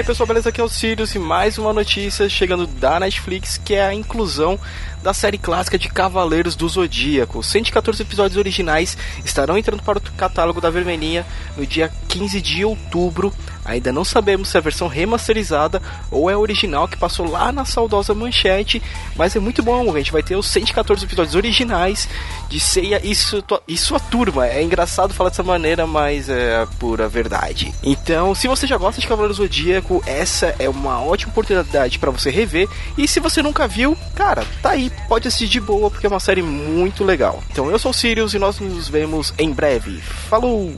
aí pessoal, beleza? Aqui é o Sirius e mais uma notícia chegando da Netflix que é a inclusão da série clássica de Cavaleiros do Zodíaco. 114 episódios originais estarão entrando para o catálogo da Vermelhinha no dia 15 de outubro. Ainda não sabemos se é a versão remasterizada ou é a original que passou lá na saudosa manchete, mas é muito bom, a gente vai ter os 114 episódios originais de Seiya e sua, e sua turma. É engraçado falar dessa maneira, mas é a pura verdade. Então, se você já gosta de Cavaleiros do Zodíaco, essa é uma ótima oportunidade para você rever. E se você nunca viu, cara, tá aí, pode assistir de boa, porque é uma série muito legal. Então, eu sou o Sirius e nós nos vemos em breve. Falou!